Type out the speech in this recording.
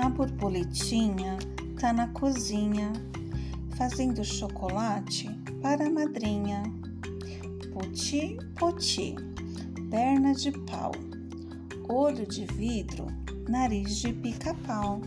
Tá a borboletinha tá na cozinha, fazendo chocolate para a madrinha. Poti, poti, perna de pau, olho de vidro, nariz de pica-pau.